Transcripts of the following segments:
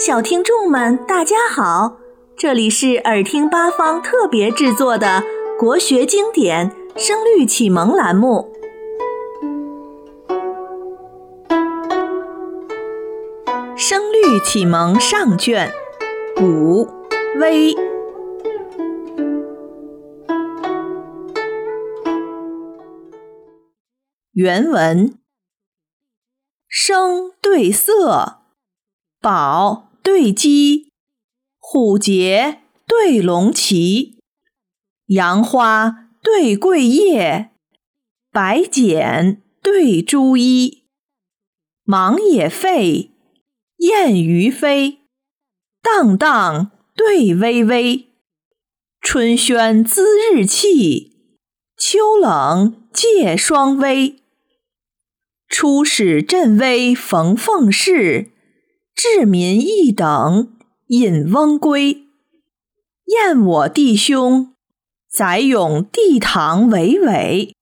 小听众们，大家好！这里是耳听八方特别制作的国学经典《声律启蒙》栏目，《声律启蒙》上卷五微原文：声对色。宝对鸡，虎节对龙旗，杨花对桂叶，白茧对朱衣。忙也沸，燕鱼飞，荡荡对微微。春轩滋日气，秋冷借霜微。初始振威逢凤事。治民一等引翁归，燕我弟兄，载咏帝堂巍巍。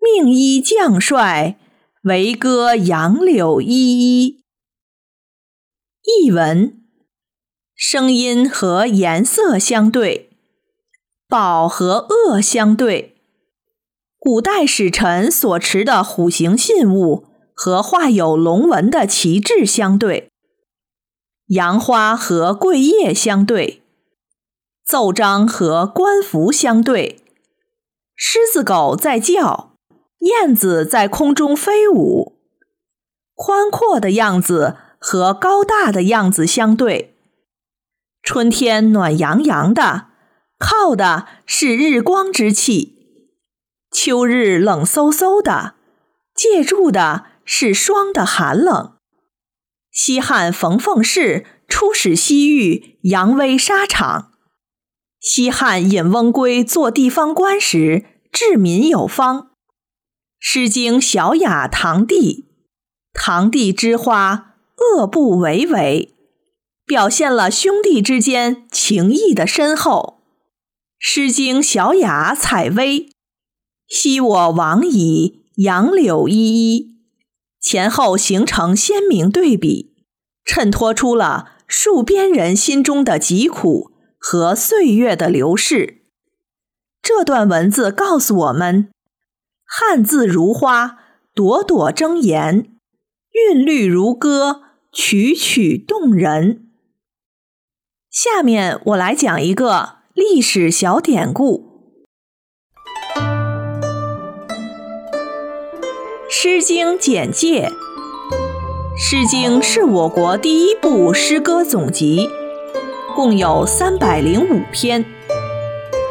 命依将帅，为歌杨柳依依。译文：声音和颜色相对，宝和恶相对。古代使臣所持的虎形信物和画有龙纹的旗帜相对。杨花和桂叶相对，奏章和官服相对，狮子狗在叫，燕子在空中飞舞，宽阔的样子和高大的样子相对。春天暖洋洋的，靠的是日光之气；秋日冷飕飕的，借助的是霜的寒冷。西汉冯凤氏出使西域，扬威沙场。西汉尹翁归做地方官时，治民有方。《诗经·小雅·堂弟》：“堂弟之花，恶不为为”，表现了兄弟之间情谊的深厚。《诗经·小雅·采薇》：“昔我往矣，杨柳依依。”前后形成鲜明对比，衬托出了戍边人心中的疾苦和岁月的流逝。这段文字告诉我们，汉字如花，朵朵争妍；韵律如歌，曲曲动人。下面我来讲一个历史小典故。《诗经》简介，《诗经》是我国第一部诗歌总集，共有三百零五篇。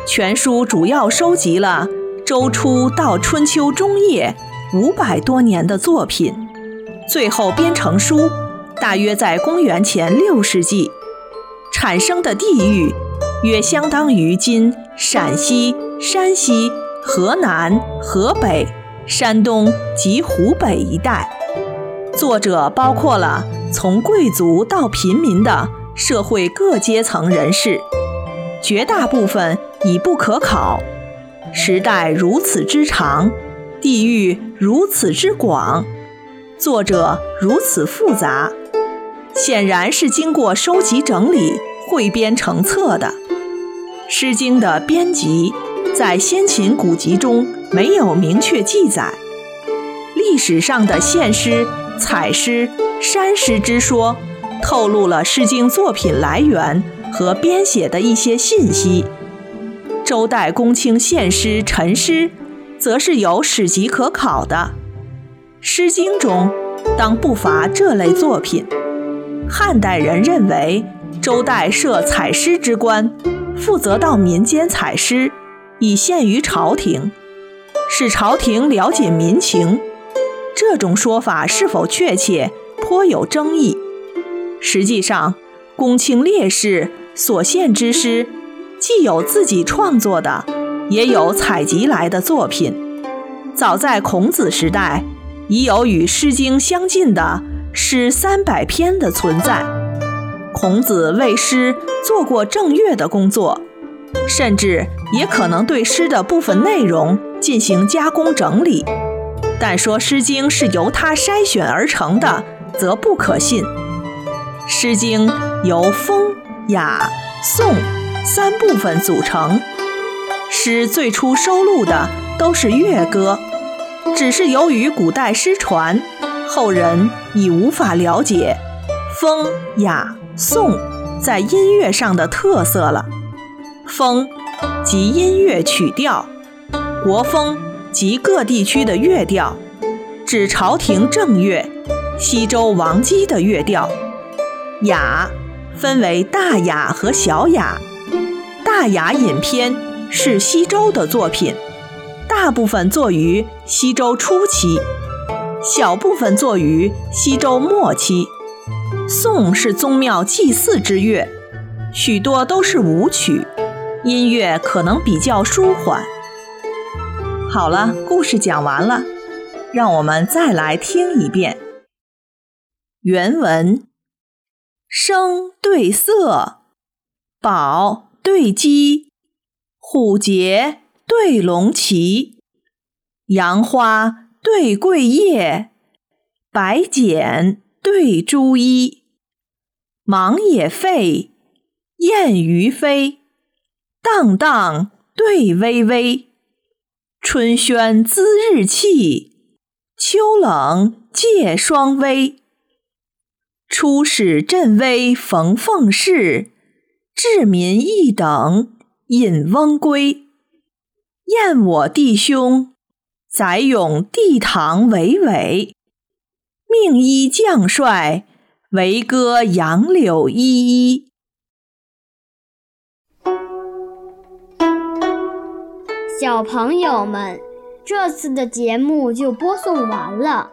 全书主要收集了周初到春秋中叶五百多年的作品，最后编成书，大约在公元前六世纪。产生的地域约相当于今陕西、山西、河南、河北。山东及湖北一带，作者包括了从贵族到平民的社会各阶层人士，绝大部分已不可考。时代如此之长，地域如此之广，作者如此复杂，显然是经过收集整理、汇编成册的。《诗经》的编辑在先秦古籍中。没有明确记载，历史上的献诗、采诗、山诗之说，透露了《诗经》作品来源和编写的一些信息。周代公卿献诗、陈诗，则是有史籍可考的，《诗经》中当不乏这类作品。汉代人认为，周代设采诗之官，负责到民间采诗，以献于朝廷。使朝廷了解民情，这种说法是否确切，颇有争议。实际上，公卿烈士所献之诗，既有自己创作的，也有采集来的作品。早在孔子时代，已有与《诗经》相近的诗三百篇的存在。孔子为诗做过正乐的工作。甚至也可能对诗的部分内容进行加工整理，但说《诗经》是由他筛选而成的，则不可信。《诗经》由风、雅、颂三部分组成。诗最初收录的都是乐歌，只是由于古代失传，后人已无法了解风、雅、颂在音乐上的特色了。风即音乐曲调，国风及各地区的乐调，指朝廷正乐、西周王姬的乐调。雅分为大雅和小雅，大雅隐篇是西周的作品，大部分作于西周初期，小部分作于西周末期。颂是宗庙祭祀之乐，许多都是舞曲，音乐可能比较舒缓。好了，故事讲完了，让我们再来听一遍原文。声对色，宝对鸡，虎节对龙旗，杨花对桂叶，白简对朱衣。忙也沸，燕于飞，荡荡对微微。春轩滋日气，秋冷借霜微。出使镇威逢凤事，治民一等引翁归。燕我弟兄，载咏帝堂巍巍。命依将帅，为歌杨柳依依。小朋友们，这次的节目就播送完了。